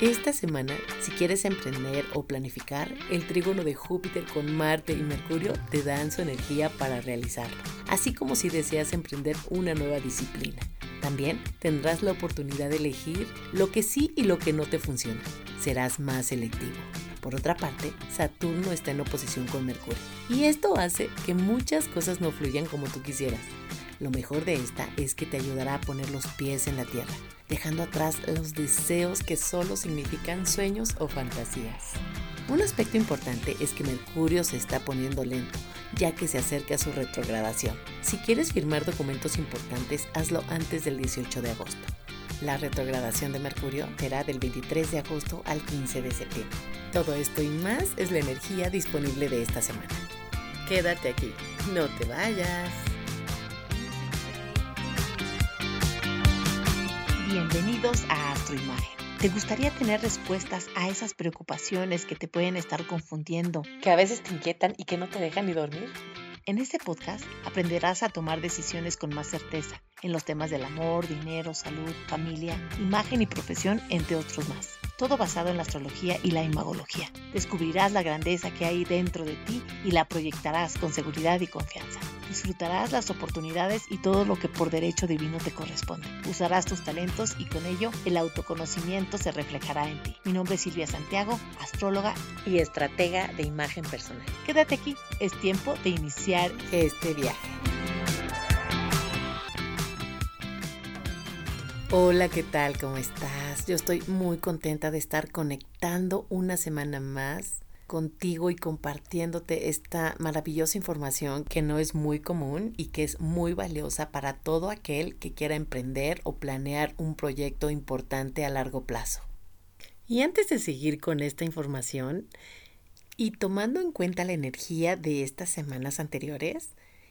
Esta semana, si quieres emprender o planificar, el trígono de Júpiter con Marte y Mercurio te dan su energía para realizarlo, así como si deseas emprender una nueva disciplina. También tendrás la oportunidad de elegir lo que sí y lo que no te funciona. Serás más selectivo. Por otra parte, Saturno está en oposición con Mercurio, y esto hace que muchas cosas no fluyan como tú quisieras. Lo mejor de esta es que te ayudará a poner los pies en la tierra, dejando atrás los deseos que solo significan sueños o fantasías. Un aspecto importante es que Mercurio se está poniendo lento, ya que se acerca a su retrogradación. Si quieres firmar documentos importantes, hazlo antes del 18 de agosto. La retrogradación de Mercurio será del 23 de agosto al 15 de septiembre. Todo esto y más es la energía disponible de esta semana. Quédate aquí, no te vayas. Bienvenidos a Astroimagen. ¿Te gustaría tener respuestas a esas preocupaciones que te pueden estar confundiendo, que a veces te inquietan y que no te dejan ni dormir? En este podcast aprenderás a tomar decisiones con más certeza en los temas del amor, dinero, salud, familia, imagen y profesión, entre otros más todo basado en la astrología y la imagología. Descubrirás la grandeza que hay dentro de ti y la proyectarás con seguridad y confianza. Disfrutarás las oportunidades y todo lo que por derecho divino te corresponde. Usarás tus talentos y con ello el autoconocimiento se reflejará en ti. Mi nombre es Silvia Santiago, astróloga y estratega de imagen personal. Quédate aquí, es tiempo de iniciar este viaje. Hola, ¿qué tal? ¿Cómo estás? Yo estoy muy contenta de estar conectando una semana más contigo y compartiéndote esta maravillosa información que no es muy común y que es muy valiosa para todo aquel que quiera emprender o planear un proyecto importante a largo plazo. Y antes de seguir con esta información y tomando en cuenta la energía de estas semanas anteriores,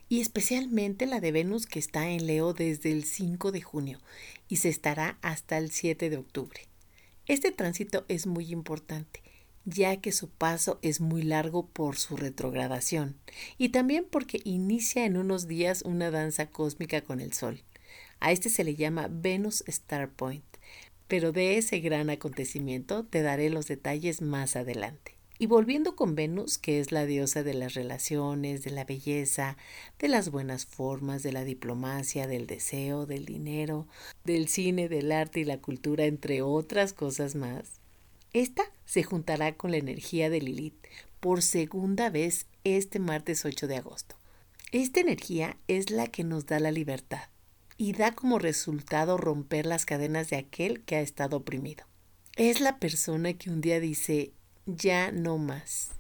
y especialmente la de Venus que está en Leo desde el 5 de junio y se estará hasta el 7 de octubre. Este tránsito es muy importante, ya que su paso es muy largo por su retrogradación y también porque inicia en unos días una danza cósmica con el Sol. A este se le llama Venus Star Point, pero de ese gran acontecimiento te daré los detalles más adelante. Y volviendo con Venus, que es la diosa de las relaciones, de la belleza, de las buenas formas, de la diplomacia, del deseo, del dinero, del cine, del arte y la cultura, entre otras cosas más. Esta se juntará con la energía de Lilith por segunda vez este martes 8 de agosto. Esta energía es la que nos da la libertad y da como resultado romper las cadenas de aquel que ha estado oprimido. Es la persona que un día dice, ya no más.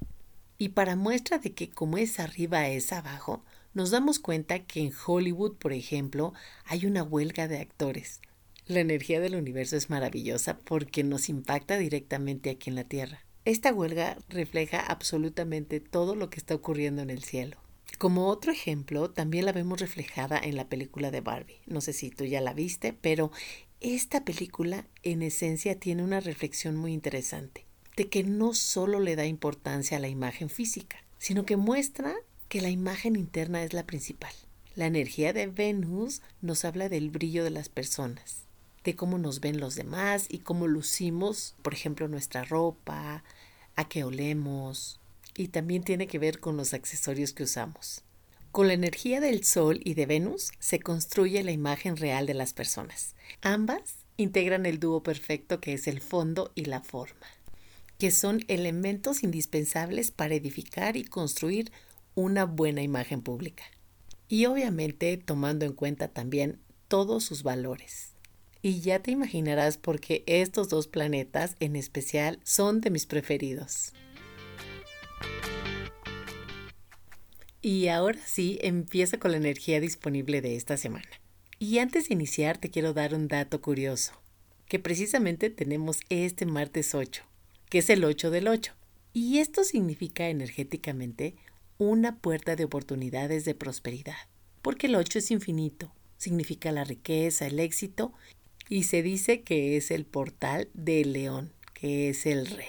Y para muestra de que como es arriba es abajo, nos damos cuenta que en Hollywood, por ejemplo, hay una huelga de actores. La energía del universo es maravillosa porque nos impacta directamente aquí en la Tierra. Esta huelga refleja absolutamente todo lo que está ocurriendo en el cielo. Como otro ejemplo, también la vemos reflejada en la película de Barbie. No sé si tú ya la viste, pero esta película en esencia tiene una reflexión muy interesante de que no solo le da importancia a la imagen física, sino que muestra que la imagen interna es la principal. La energía de Venus nos habla del brillo de las personas, de cómo nos ven los demás y cómo lucimos, por ejemplo, nuestra ropa, a qué olemos, y también tiene que ver con los accesorios que usamos. Con la energía del Sol y de Venus se construye la imagen real de las personas. Ambas integran el dúo perfecto que es el fondo y la forma que son elementos indispensables para edificar y construir una buena imagen pública. Y obviamente tomando en cuenta también todos sus valores. Y ya te imaginarás por qué estos dos planetas en especial son de mis preferidos. Y ahora sí, empiezo con la energía disponible de esta semana. Y antes de iniciar te quiero dar un dato curioso, que precisamente tenemos este martes 8, que es el 8 del 8. Y esto significa energéticamente una puerta de oportunidades de prosperidad, porque el 8 es infinito, significa la riqueza, el éxito, y se dice que es el portal del león, que es el rey.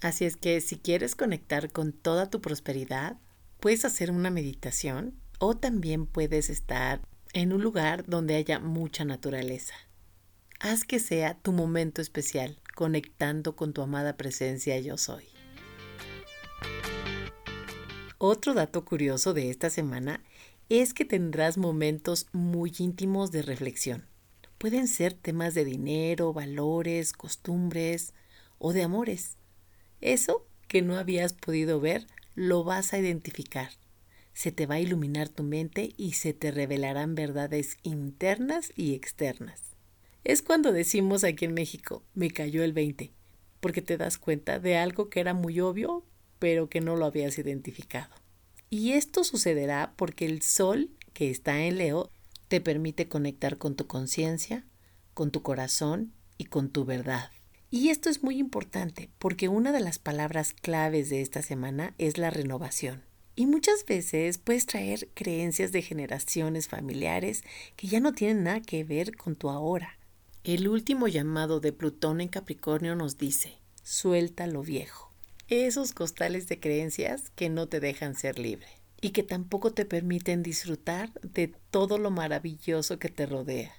Así es que si quieres conectar con toda tu prosperidad, puedes hacer una meditación o también puedes estar en un lugar donde haya mucha naturaleza. Haz que sea tu momento especial, conectando con tu amada presencia yo soy. Otro dato curioso de esta semana es que tendrás momentos muy íntimos de reflexión. Pueden ser temas de dinero, valores, costumbres o de amores. Eso que no habías podido ver, lo vas a identificar. Se te va a iluminar tu mente y se te revelarán verdades internas y externas. Es cuando decimos aquí en México, me cayó el 20, porque te das cuenta de algo que era muy obvio, pero que no lo habías identificado. Y esto sucederá porque el Sol, que está en Leo, te permite conectar con tu conciencia, con tu corazón y con tu verdad. Y esto es muy importante porque una de las palabras claves de esta semana es la renovación. Y muchas veces puedes traer creencias de generaciones familiares que ya no tienen nada que ver con tu ahora. El último llamado de Plutón en Capricornio nos dice, suelta lo viejo esos costales de creencias que no te dejan ser libre y que tampoco te permiten disfrutar de todo lo maravilloso que te rodea.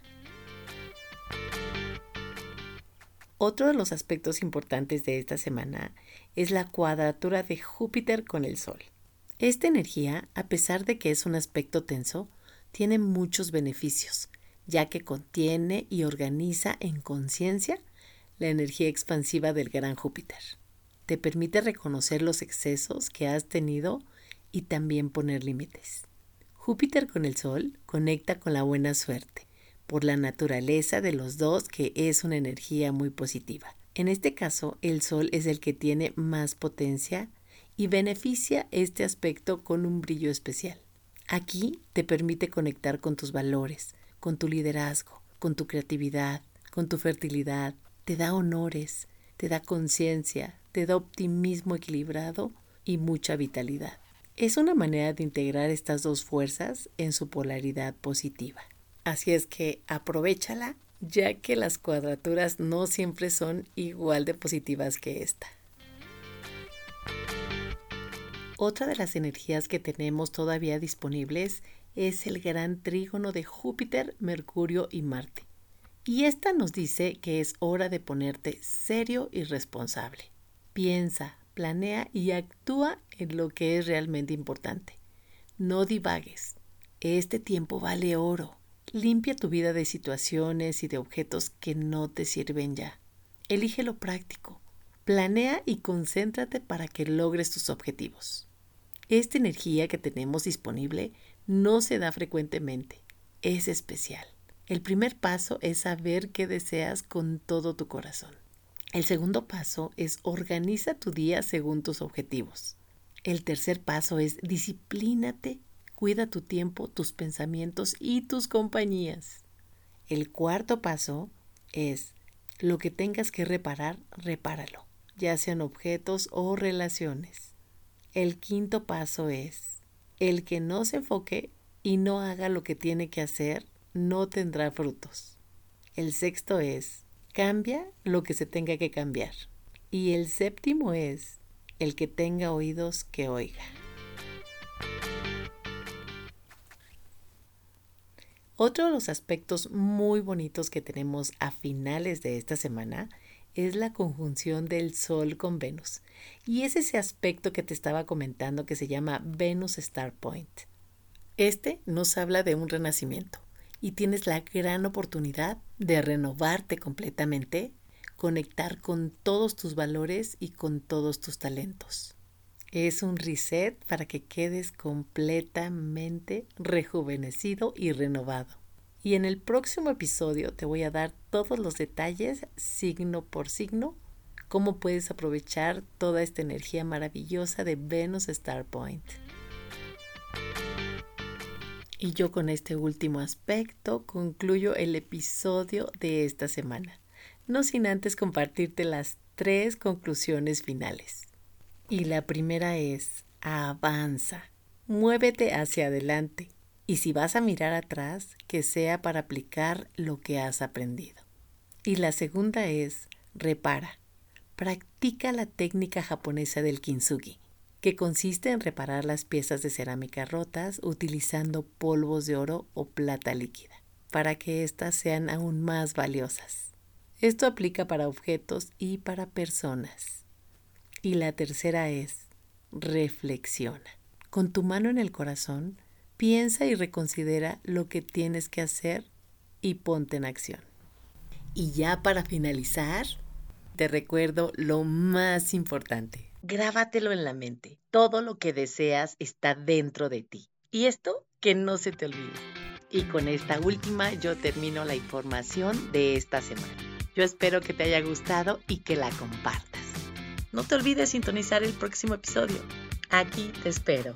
Otro de los aspectos importantes de esta semana es la cuadratura de Júpiter con el Sol. Esta energía, a pesar de que es un aspecto tenso, tiene muchos beneficios, ya que contiene y organiza en conciencia la energía expansiva del gran Júpiter te permite reconocer los excesos que has tenido y también poner límites. Júpiter con el Sol conecta con la buena suerte, por la naturaleza de los dos que es una energía muy positiva. En este caso, el Sol es el que tiene más potencia y beneficia este aspecto con un brillo especial. Aquí te permite conectar con tus valores, con tu liderazgo, con tu creatividad, con tu fertilidad, te da honores, te da conciencia, te da optimismo equilibrado y mucha vitalidad. Es una manera de integrar estas dos fuerzas en su polaridad positiva. Así es que aprovechala, ya que las cuadraturas no siempre son igual de positivas que esta. Otra de las energías que tenemos todavía disponibles es el gran trígono de Júpiter, Mercurio y Marte. Y esta nos dice que es hora de ponerte serio y responsable. Piensa, planea y actúa en lo que es realmente importante. No divagues. Este tiempo vale oro. Limpia tu vida de situaciones y de objetos que no te sirven ya. Elige lo práctico. Planea y concéntrate para que logres tus objetivos. Esta energía que tenemos disponible no se da frecuentemente. Es especial. El primer paso es saber qué deseas con todo tu corazón. El segundo paso es organiza tu día según tus objetivos. El tercer paso es disciplínate, cuida tu tiempo, tus pensamientos y tus compañías. El cuarto paso es lo que tengas que reparar, repáralo, ya sean objetos o relaciones. El quinto paso es el que no se enfoque y no haga lo que tiene que hacer, no tendrá frutos. El sexto es Cambia lo que se tenga que cambiar. Y el séptimo es el que tenga oídos que oiga. Otro de los aspectos muy bonitos que tenemos a finales de esta semana es la conjunción del Sol con Venus. Y es ese aspecto que te estaba comentando que se llama Venus Star Point. Este nos habla de un renacimiento y tienes la gran oportunidad de renovarte completamente, conectar con todos tus valores y con todos tus talentos. Es un reset para que quedes completamente rejuvenecido y renovado. Y en el próximo episodio te voy a dar todos los detalles, signo por signo, cómo puedes aprovechar toda esta energía maravillosa de Venus Star Point. Y yo con este último aspecto concluyo el episodio de esta semana, no sin antes compartirte las tres conclusiones finales. Y la primera es, avanza, muévete hacia adelante. Y si vas a mirar atrás, que sea para aplicar lo que has aprendido. Y la segunda es, repara. Practica la técnica japonesa del kintsugi que consiste en reparar las piezas de cerámica rotas utilizando polvos de oro o plata líquida, para que éstas sean aún más valiosas. Esto aplica para objetos y para personas. Y la tercera es, reflexiona. Con tu mano en el corazón, piensa y reconsidera lo que tienes que hacer y ponte en acción. Y ya para finalizar, te recuerdo lo más importante. Grábatelo en la mente. Todo lo que deseas está dentro de ti. Y esto que no se te olvide. Y con esta última yo termino la información de esta semana. Yo espero que te haya gustado y que la compartas. No te olvides sintonizar el próximo episodio. Aquí te espero.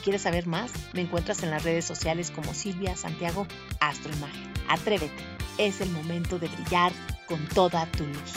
Si quieres saber más, me encuentras en las redes sociales como Silvia Santiago Astroimagen. Atrévete, es el momento de brillar con toda tu luz.